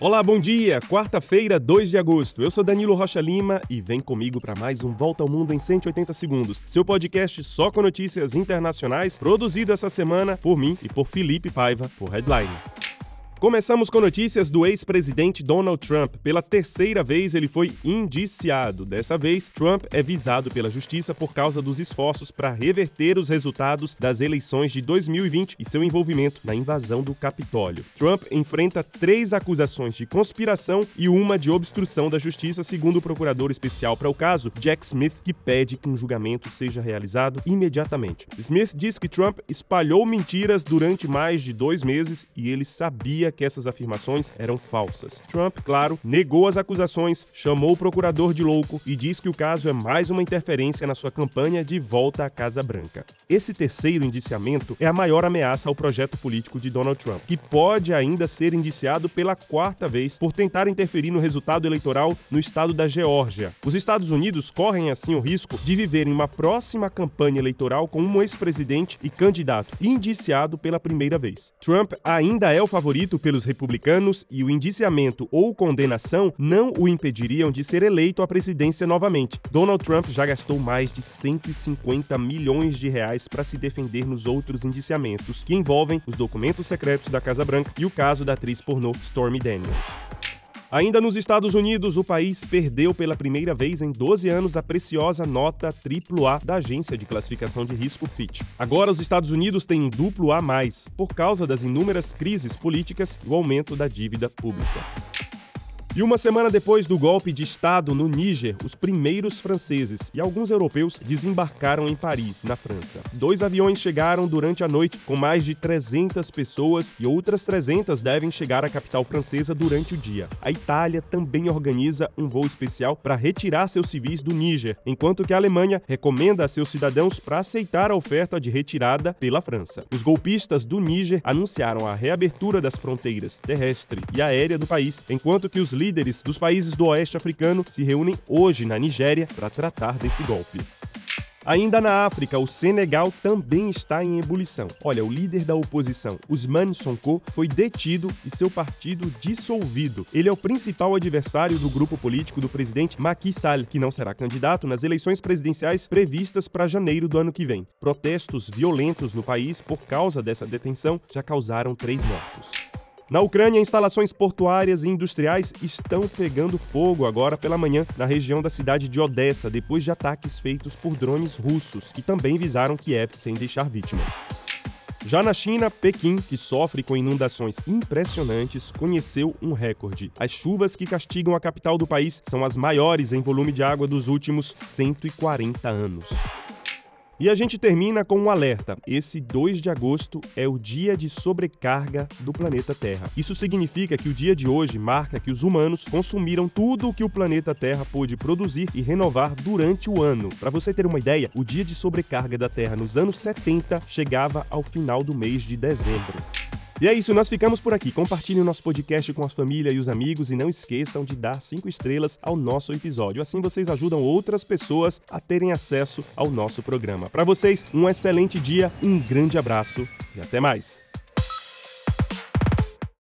Olá, bom dia! Quarta-feira, 2 de agosto. Eu sou Danilo Rocha Lima e vem comigo para mais um Volta ao Mundo em 180 Segundos. Seu podcast só com notícias internacionais, produzido essa semana por mim e por Felipe Paiva, por Headline. Começamos com notícias do ex-presidente Donald Trump. Pela terceira vez, ele foi indiciado. Dessa vez, Trump é visado pela justiça por causa dos esforços para reverter os resultados das eleições de 2020 e seu envolvimento na invasão do Capitólio. Trump enfrenta três acusações de conspiração e uma de obstrução da justiça, segundo o procurador especial para o caso, Jack Smith, que pede que um julgamento seja realizado imediatamente. Smith diz que Trump espalhou mentiras durante mais de dois meses e ele sabia que essas afirmações eram falsas. Trump, claro, negou as acusações, chamou o procurador de louco e diz que o caso é mais uma interferência na sua campanha de volta à Casa Branca. Esse terceiro indiciamento é a maior ameaça ao projeto político de Donald Trump, que pode ainda ser indiciado pela quarta vez por tentar interferir no resultado eleitoral no estado da Geórgia. Os Estados Unidos correm assim o risco de viver em uma próxima campanha eleitoral com um ex-presidente e candidato indiciado pela primeira vez. Trump ainda é o favorito pelos republicanos e o indiciamento ou condenação não o impediriam de ser eleito à presidência novamente. Donald Trump já gastou mais de 150 milhões de reais para se defender nos outros indiciamentos, que envolvem os documentos secretos da Casa Branca e o caso da atriz pornô Stormy Daniels. Ainda nos Estados Unidos, o país perdeu pela primeira vez em 12 anos a preciosa nota AAA da agência de classificação de risco Fitch. Agora, os Estados Unidos têm um duplo A+, por causa das inúmeras crises políticas e o aumento da dívida pública. E uma semana depois do golpe de Estado no Níger, os primeiros franceses e alguns europeus desembarcaram em Paris, na França. Dois aviões chegaram durante a noite com mais de 300 pessoas e outras 300 devem chegar à capital francesa durante o dia. A Itália também organiza um voo especial para retirar seus civis do Níger, enquanto que a Alemanha recomenda a seus cidadãos para aceitar a oferta de retirada pela França. Os golpistas do Níger anunciaram a reabertura das fronteiras terrestre e aérea do país, enquanto que os líderes dos países do oeste africano se reúnem hoje na Nigéria para tratar desse golpe. Ainda na África, o Senegal também está em ebulição. Olha, o líder da oposição, Ousmane Sonko, foi detido e seu partido dissolvido. Ele é o principal adversário do grupo político do presidente Macky Sall, que não será candidato nas eleições presidenciais previstas para janeiro do ano que vem. Protestos violentos no país por causa dessa detenção já causaram três mortos. Na Ucrânia, instalações portuárias e industriais estão pegando fogo agora pela manhã na região da cidade de Odessa, depois de ataques feitos por drones russos, que também visaram Kiev sem deixar vítimas. Já na China, Pequim, que sofre com inundações impressionantes, conheceu um recorde. As chuvas que castigam a capital do país são as maiores em volume de água dos últimos 140 anos. E a gente termina com um alerta. Esse 2 de agosto é o dia de sobrecarga do planeta Terra. Isso significa que o dia de hoje marca que os humanos consumiram tudo o que o planeta Terra pôde produzir e renovar durante o ano. Para você ter uma ideia, o dia de sobrecarga da Terra nos anos 70 chegava ao final do mês de dezembro. E é isso, nós ficamos por aqui. Compartilhe o nosso podcast com a família e os amigos e não esqueçam de dar cinco estrelas ao nosso episódio. Assim vocês ajudam outras pessoas a terem acesso ao nosso programa. Para vocês, um excelente dia, um grande abraço e até mais.